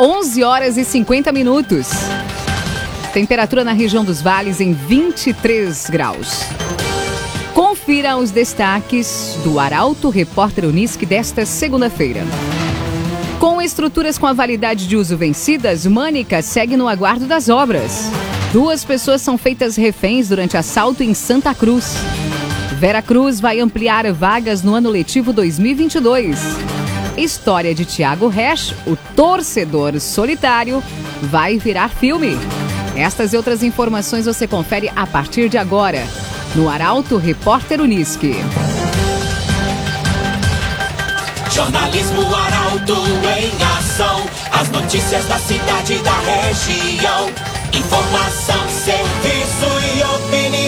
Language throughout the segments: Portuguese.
11 horas e 50 minutos. Temperatura na região dos vales em 23 graus. Confira os destaques do Arauto Repórter Unisque desta segunda-feira. Com estruturas com a validade de uso vencidas, Mânica segue no aguardo das obras. Duas pessoas são feitas reféns durante assalto em Santa Cruz. Vera Cruz vai ampliar vagas no ano letivo 2022. História de Tiago Resch, o torcedor solitário, vai virar filme. Estas e outras informações você confere a partir de agora no Arauto Repórter Unisque. Jornalismo Arauto em ação. As notícias da cidade e da região. Informação, serviço e opinião.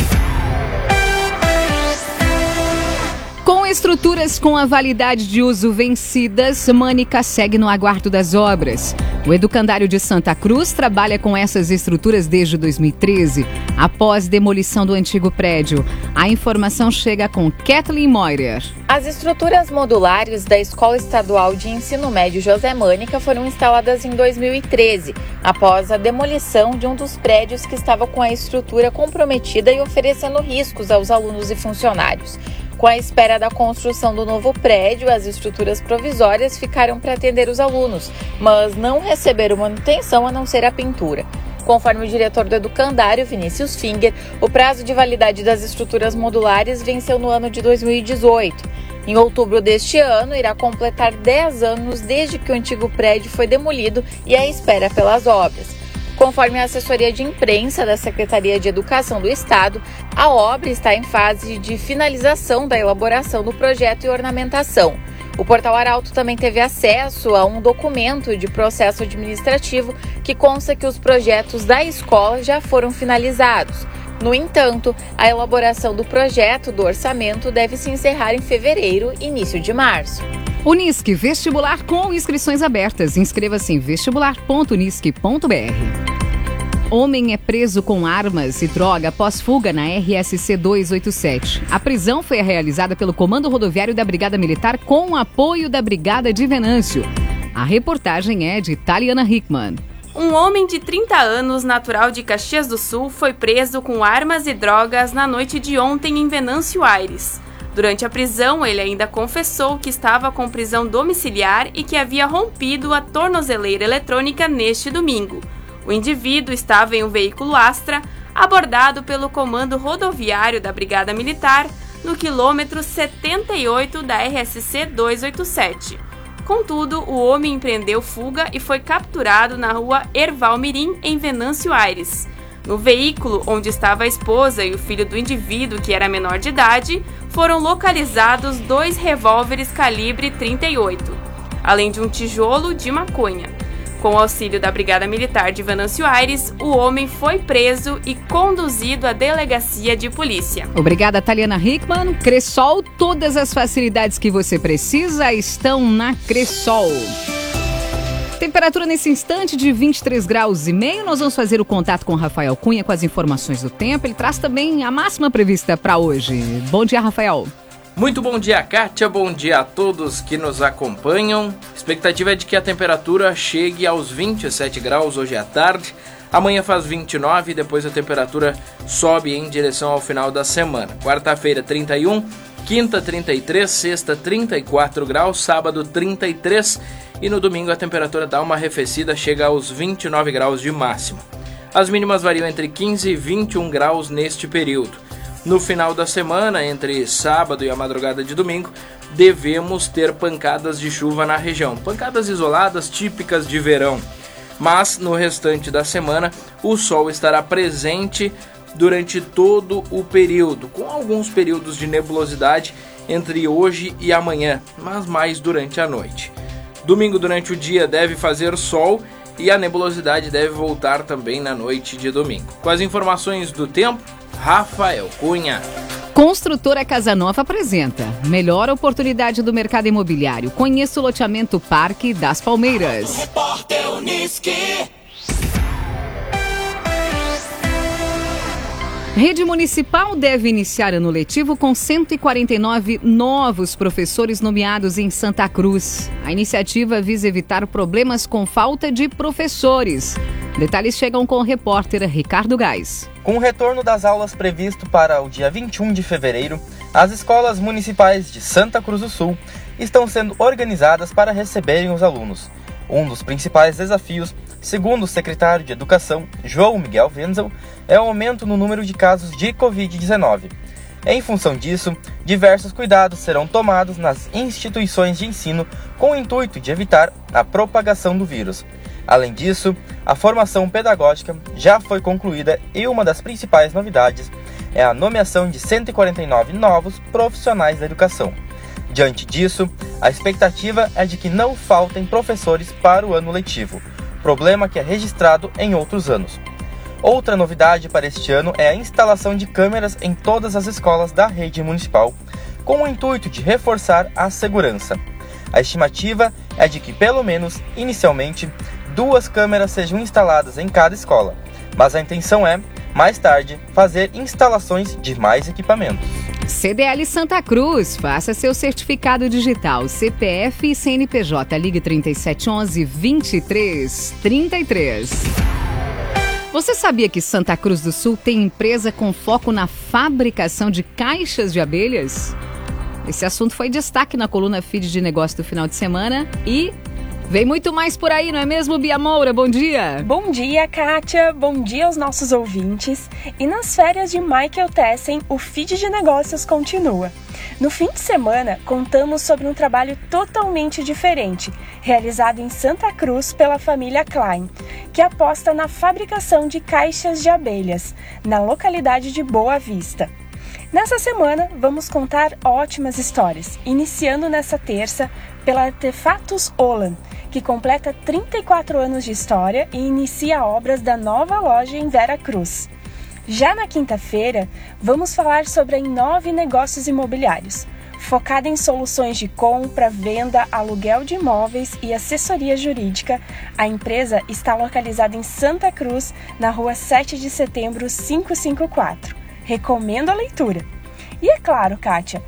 Estruturas com a validade de uso vencidas, Mânica segue no aguardo das obras. O Educandário de Santa Cruz trabalha com essas estruturas desde 2013, após demolição do antigo prédio. A informação chega com Kathleen Moirer. As estruturas modulares da Escola Estadual de Ensino Médio José Mânica foram instaladas em 2013, após a demolição de um dos prédios que estava com a estrutura comprometida e oferecendo riscos aos alunos e funcionários. Com a espera da construção do novo prédio, as estruturas provisórias ficaram para atender os alunos, mas não receberam manutenção a não ser a pintura. Conforme o diretor do Educandário, Vinícius Finger, o prazo de validade das estruturas modulares venceu no ano de 2018. Em outubro deste ano, irá completar 10 anos desde que o antigo prédio foi demolido e à espera pelas obras. Conforme a assessoria de imprensa da Secretaria de Educação do Estado, a obra está em fase de finalização da elaboração do projeto e ornamentação. O Portal Arauto também teve acesso a um documento de processo administrativo que consta que os projetos da escola já foram finalizados. No entanto, a elaboração do projeto do orçamento deve se encerrar em fevereiro, início de março. Unisque Vestibular com inscrições abertas. Inscreva-se em vestibular.unisque.br. Homem é preso com armas e droga após fuga na RSC 287. A prisão foi realizada pelo Comando Rodoviário da Brigada Militar com apoio da Brigada de Venâncio. A reportagem é de Taliana Hickman. Um homem de 30 anos, natural de Caxias do Sul, foi preso com armas e drogas na noite de ontem em Venâncio Aires. Durante a prisão, ele ainda confessou que estava com prisão domiciliar e que havia rompido a tornozeleira eletrônica neste domingo. O indivíduo estava em um veículo Astra, abordado pelo Comando Rodoviário da Brigada Militar, no quilômetro 78 da RSC 287. Contudo, o homem empreendeu fuga e foi capturado na rua Erval Mirim, em Venâncio Aires. No veículo onde estava a esposa e o filho do indivíduo, que era menor de idade, foram localizados dois revólveres calibre 38, além de um tijolo de maconha. Com o auxílio da Brigada Militar de Venâncio Aires, o homem foi preso e conduzido à delegacia de polícia. Obrigada, Taliana Hickman. Cressol, todas as facilidades que você precisa estão na Cressol. Temperatura nesse instante de 23 graus e meio. Nós vamos fazer o contato com o Rafael Cunha com as informações do tempo. Ele traz também a máxima prevista para hoje. Bom dia, Rafael. Muito bom dia, Kátia. Bom dia a todos que nos acompanham. Expectativa é de que a temperatura chegue aos 27 graus hoje à tarde. Amanhã faz 29 e depois a temperatura sobe em direção ao final da semana. Quarta-feira, 31. Quinta, 33. Sexta, 34 graus. Sábado, 33. E no domingo a temperatura dá uma arrefecida, chega aos 29 graus de máximo. As mínimas variam entre 15 e 21 graus neste período. No final da semana, entre sábado e a madrugada de domingo, devemos ter pancadas de chuva na região, pancadas isoladas típicas de verão. Mas no restante da semana, o sol estará presente durante todo o período, com alguns períodos de nebulosidade entre hoje e amanhã, mas mais durante a noite. Domingo durante o dia deve fazer sol e a nebulosidade deve voltar também na noite de domingo. Com as informações do tempo, Rafael Cunha. Construtora Casa Nova apresenta Melhor oportunidade do mercado imobiliário. Conheça o loteamento Parque das Palmeiras. Repórter Uniski. Rede Municipal deve iniciar ano letivo com 149 novos professores nomeados em Santa Cruz. A iniciativa visa evitar problemas com falta de professores. Detalhes chegam com o repórter Ricardo Gás. Com o retorno das aulas previsto para o dia 21 de fevereiro, as escolas municipais de Santa Cruz do Sul estão sendo organizadas para receberem os alunos. Um dos principais desafios, segundo o secretário de Educação, João Miguel Wenzel, é o aumento no número de casos de Covid-19. Em função disso, diversos cuidados serão tomados nas instituições de ensino com o intuito de evitar a propagação do vírus. Além disso, a formação pedagógica já foi concluída e uma das principais novidades é a nomeação de 149 novos profissionais da educação. Diante disso, a expectativa é de que não faltem professores para o ano letivo, problema que é registrado em outros anos. Outra novidade para este ano é a instalação de câmeras em todas as escolas da rede municipal, com o intuito de reforçar a segurança. A estimativa é de que, pelo menos inicialmente, duas câmeras sejam instaladas em cada escola, mas a intenção é, mais tarde, fazer instalações de mais equipamentos. CDL Santa Cruz, faça seu certificado digital CPF e CNPJ. Ligue 3711 2333. Você sabia que Santa Cruz do Sul tem empresa com foco na fabricação de caixas de abelhas? Esse assunto foi destaque na coluna Feed de Negócio do final de semana e Vem muito mais por aí, não é mesmo, Bia Moura? Bom dia! Bom dia, Kátia! Bom dia aos nossos ouvintes! E nas férias de Michael Tessen, o feed de negócios continua. No fim de semana, contamos sobre um trabalho totalmente diferente, realizado em Santa Cruz pela família Klein, que aposta na fabricação de caixas de abelhas, na localidade de Boa Vista. Nessa semana, vamos contar ótimas histórias, iniciando nessa terça pela Artefatos Olan, que completa 34 anos de história e inicia obras da nova loja em Vera Cruz. Já na quinta-feira, vamos falar sobre a Inove Negócios Imobiliários, focada em soluções de compra, venda, aluguel de imóveis e assessoria jurídica. A empresa está localizada em Santa Cruz, na rua 7 de setembro 554. Recomendo a leitura. E é claro, Kátia,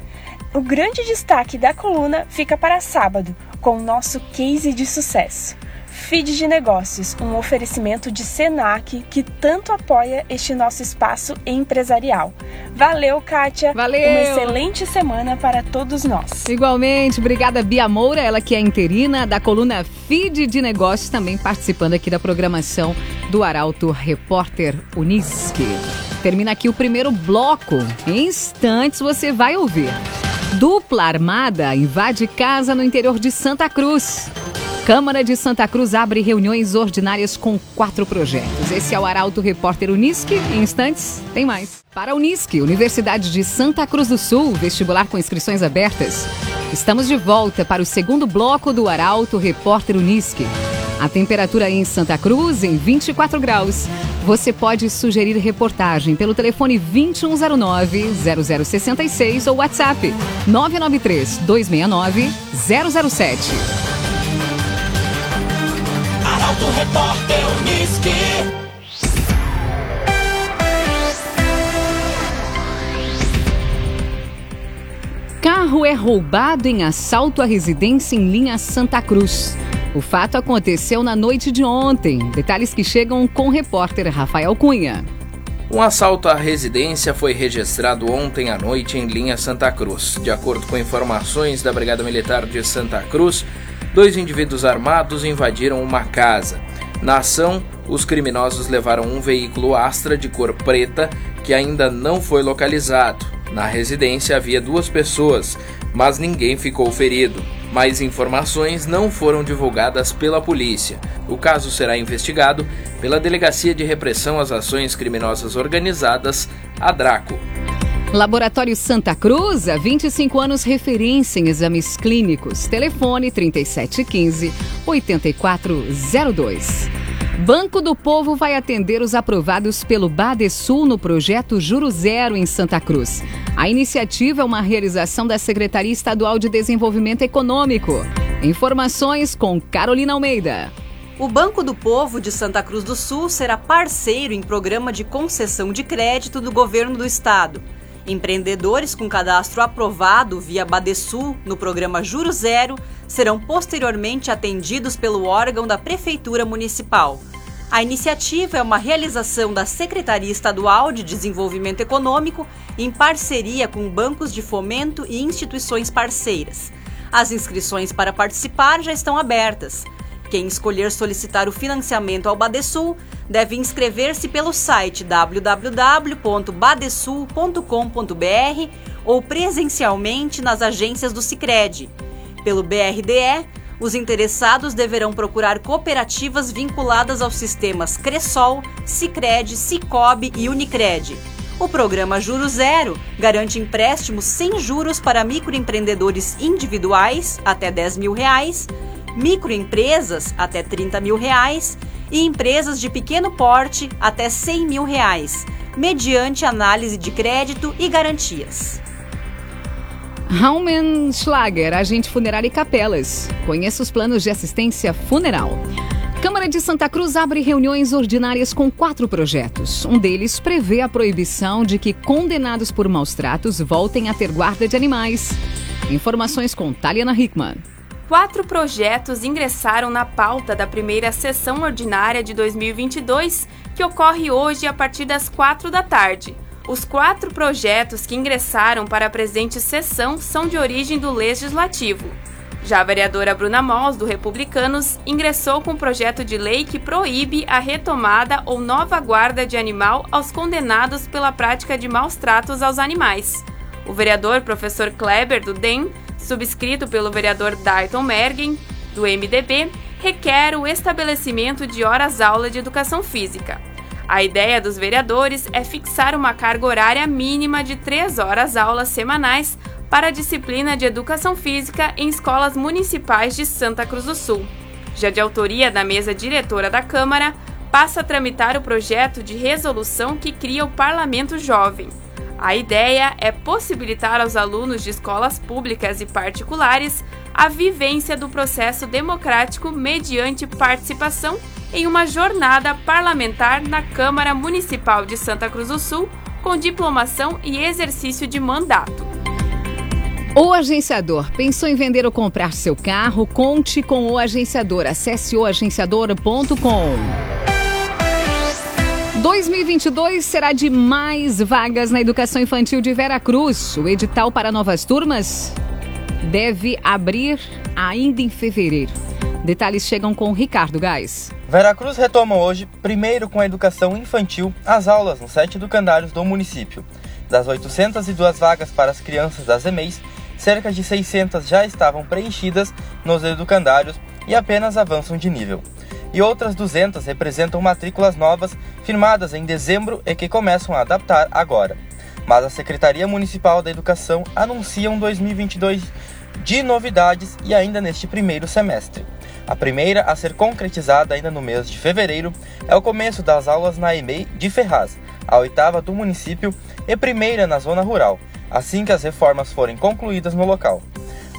o grande destaque da coluna fica para sábado, com o nosso case de sucesso. Feed de Negócios, um oferecimento de Senac que tanto apoia este nosso espaço empresarial. Valeu, Kátia. Valeu. Uma excelente semana para todos nós. Igualmente, obrigada Bia Moura, ela que é interina da coluna Feed de Negócios, também participando aqui da programação do Arauto Repórter Unisque. Termina aqui o primeiro bloco. Em instantes você vai ouvir. Dupla armada invade casa no interior de Santa Cruz. Câmara de Santa Cruz abre reuniões ordinárias com quatro projetos. Esse é o Arauto Repórter Unisque. Em instantes, tem mais. Para a Unisque, Universidade de Santa Cruz do Sul, vestibular com inscrições abertas. Estamos de volta para o segundo bloco do Arauto Repórter Unisque. A temperatura em Santa Cruz em 24 graus. Você pode sugerir reportagem pelo telefone 2109-0066 ou WhatsApp 993-269-007. Arauto Repórter Uniski. Carro é roubado em assalto à residência em linha Santa Cruz. O fato aconteceu na noite de ontem. Detalhes que chegam com o repórter Rafael Cunha. Um assalto à residência foi registrado ontem à noite em linha Santa Cruz. De acordo com informações da Brigada Militar de Santa Cruz, dois indivíduos armados invadiram uma casa. Na ação, os criminosos levaram um veículo Astra de cor preta que ainda não foi localizado. Na residência havia duas pessoas, mas ninguém ficou ferido. Mais informações não foram divulgadas pela polícia. O caso será investigado pela Delegacia de Repressão às Ações Criminosas Organizadas, a DRACO. Laboratório Santa Cruz, há 25 anos referência em exames clínicos. Telefone 3715 8402. Banco do Povo vai atender os aprovados pelo Badesul no projeto Juro Zero em Santa Cruz. A iniciativa é uma realização da Secretaria Estadual de Desenvolvimento Econômico. Informações com Carolina Almeida. O Banco do Povo de Santa Cruz do Sul será parceiro em programa de concessão de crédito do governo do estado. Empreendedores com cadastro aprovado via Badesul no programa Juro Zero serão posteriormente atendidos pelo órgão da Prefeitura Municipal. A iniciativa é uma realização da Secretaria Estadual de Desenvolvimento Econômico em parceria com bancos de fomento e instituições parceiras. As inscrições para participar já estão abertas. Quem escolher solicitar o financiamento ao Badesul deve inscrever-se pelo site www.badesul.com.br ou presencialmente nas agências do Sicredi. Pelo BRDE, os interessados deverão procurar cooperativas vinculadas aos sistemas Cressol, Sicredi, Cicobi e Unicred. O programa Juro Zero garante empréstimos sem juros para microempreendedores individuais até 10 mil reais microempresas até 30 mil reais e empresas de pequeno porte até 100 mil reais, mediante análise de crédito e garantias. Raumenschlager, agente funerário e capelas. Conheça os planos de assistência funeral. Câmara de Santa Cruz abre reuniões ordinárias com quatro projetos. Um deles prevê a proibição de que condenados por maus tratos voltem a ter guarda de animais. Informações com Taliana Hickman quatro projetos ingressaram na pauta da primeira sessão ordinária de 2022, que ocorre hoje a partir das quatro da tarde. Os quatro projetos que ingressaram para a presente sessão são de origem do Legislativo. Já a vereadora Bruna Mols, do Republicanos, ingressou com um projeto de lei que proíbe a retomada ou nova guarda de animal aos condenados pela prática de maus tratos aos animais. O vereador professor Kleber, do DEM, subscrito pelo vereador Dayton Mergen, do MDB, requer o estabelecimento de horas-aula de educação física. A ideia dos vereadores é fixar uma carga horária mínima de três horas-aulas semanais para a disciplina de educação física em escolas municipais de Santa Cruz do Sul. Já de autoria da mesa diretora da Câmara, passa a tramitar o projeto de resolução que cria o Parlamento Jovem. A ideia é possibilitar aos alunos de escolas públicas e particulares a vivência do processo democrático mediante participação em uma jornada parlamentar na Câmara Municipal de Santa Cruz do Sul, com diplomação e exercício de mandato. O agenciador pensou em vender ou comprar seu carro? Conte com o agenciador. Acesse oagenciador.com. 2022 será de mais vagas na educação infantil de Vera Cruz. O edital para novas turmas deve abrir ainda em fevereiro. Detalhes chegam com Ricardo Gás. Veracruz retoma hoje, primeiro com a educação infantil, as aulas no sete educandários do município. Das 802 vagas para as crianças das EMEIs, cerca de 600 já estavam preenchidas nos educandários e apenas avançam de nível e outras 200 representam matrículas novas firmadas em dezembro e que começam a adaptar agora. Mas a Secretaria Municipal da Educação anuncia um 2022 de novidades e ainda neste primeiro semestre. A primeira a ser concretizada ainda no mês de fevereiro é o começo das aulas na EMEI de Ferraz, a oitava do município e primeira na zona rural, assim que as reformas forem concluídas no local.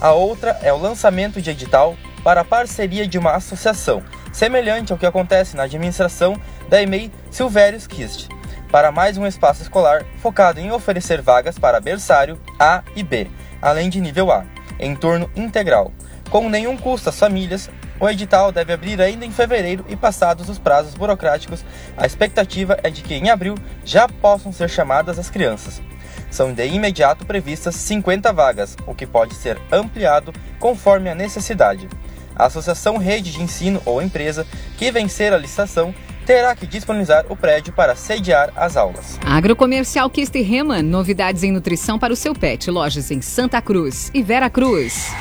A outra é o lançamento de edital para a parceria de uma associação semelhante ao que acontece na administração da EMEI Silvérios Kist, para mais um espaço escolar focado em oferecer vagas para berçário A e B, além de nível A, em turno integral. Com nenhum custo às famílias, o edital deve abrir ainda em fevereiro e passados os prazos burocráticos, a expectativa é de que em abril já possam ser chamadas as crianças. São de imediato previstas 50 vagas, o que pode ser ampliado conforme a necessidade. A associação rede de ensino ou empresa que vencer a licitação terá que disponibilizar o prédio para sediar as aulas. Agrocomercial Kist Reman, novidades em nutrição para o seu pet. Lojas em Santa Cruz e Vera Cruz.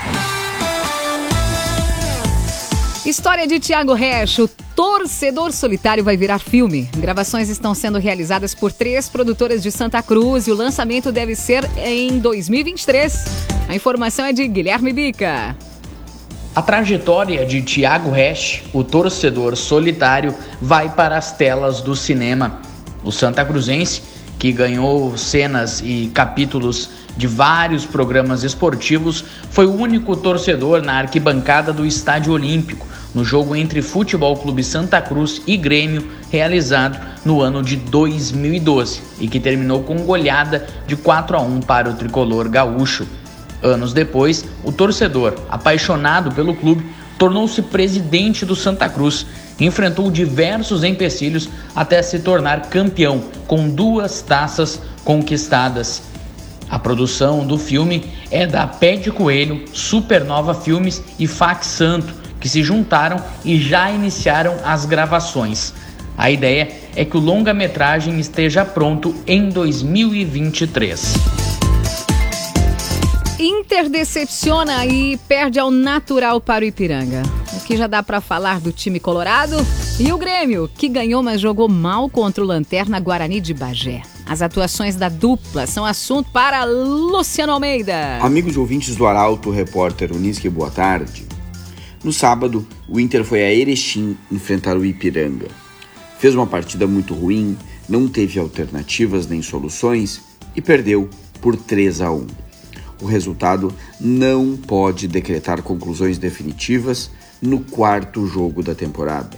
História de Tiago Resch, o torcedor solitário vai virar filme. Gravações estão sendo realizadas por três produtoras de Santa Cruz e o lançamento deve ser em 2023. A informação é de Guilherme Bica. A trajetória de Tiago Resch, o torcedor solitário, vai para as telas do cinema. O Santa Cruzense, que ganhou cenas e capítulos de vários programas esportivos, foi o único torcedor na arquibancada do Estádio Olímpico, no jogo entre Futebol Clube Santa Cruz e Grêmio, realizado no ano de 2012 e que terminou com goleada de 4 a 1 para o tricolor gaúcho. Anos depois, o torcedor, apaixonado pelo clube, tornou-se presidente do Santa Cruz e enfrentou diversos empecilhos até se tornar campeão, com duas taças conquistadas. A produção do filme é da Pé de Coelho, Supernova Filmes e Fax Santo, que se juntaram e já iniciaram as gravações. A ideia é que o longa-metragem esteja pronto em 2023. Inter decepciona e perde ao natural para o Ipiranga. O que já dá para falar do time colorado? E o Grêmio, que ganhou, mas jogou mal contra o Lanterna Guarani de Bagé. As atuações da dupla são assunto para Luciano Almeida. Amigos ouvintes do Arauto, repórter Unisque, boa tarde. No sábado, o Inter foi a Erechim enfrentar o Ipiranga. Fez uma partida muito ruim, não teve alternativas nem soluções e perdeu por 3 a 1. O resultado não pode decretar conclusões definitivas no quarto jogo da temporada,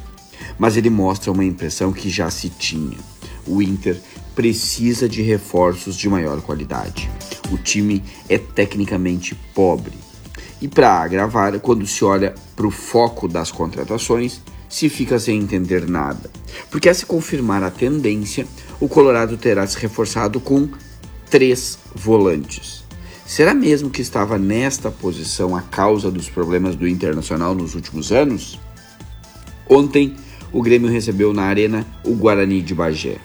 mas ele mostra uma impressão que já se tinha. O Inter precisa de reforços de maior qualidade. O time é tecnicamente pobre e para agravar, quando se olha para o foco das contratações, se fica sem entender nada. Porque a se confirmar a tendência, o Colorado terá se reforçado com três volantes. Será mesmo que estava nesta posição a causa dos problemas do Internacional nos últimos anos? Ontem, o Grêmio recebeu na Arena o Guarani de Bagé.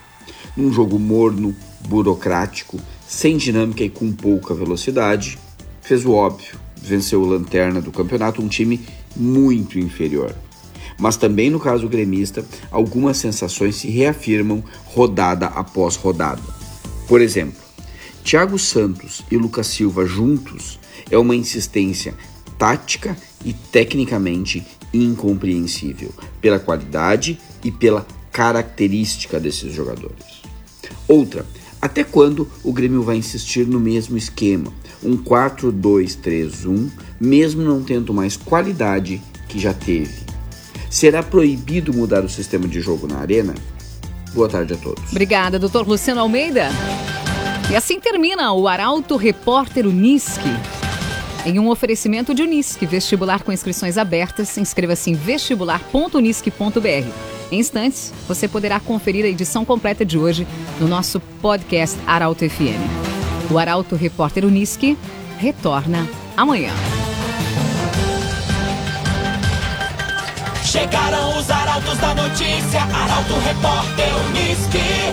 Num jogo morno, burocrático, sem dinâmica e com pouca velocidade, fez o óbvio venceu o Lanterna do campeonato, um time muito inferior. Mas também no caso gremista, algumas sensações se reafirmam rodada após rodada. Por exemplo, Thiago Santos e Lucas Silva juntos é uma insistência tática e tecnicamente incompreensível pela qualidade e pela característica desses jogadores. Outra, até quando o Grêmio vai insistir no mesmo esquema, um 4-2-3-1, mesmo não tendo mais qualidade que já teve? Será proibido mudar o sistema de jogo na arena? Boa tarde a todos. Obrigada, doutor Luciano Almeida. E assim termina o Arauto Repórter Unisque. Em um oferecimento de Unisque, vestibular com inscrições abertas, inscreva-se em vestibular.unisque.br. Em instantes, você poderá conferir a edição completa de hoje no nosso podcast Arauto FM. O Arauto Repórter Unisque retorna amanhã. Chegaram os arautos da notícia, Arauto Repórter Unisque.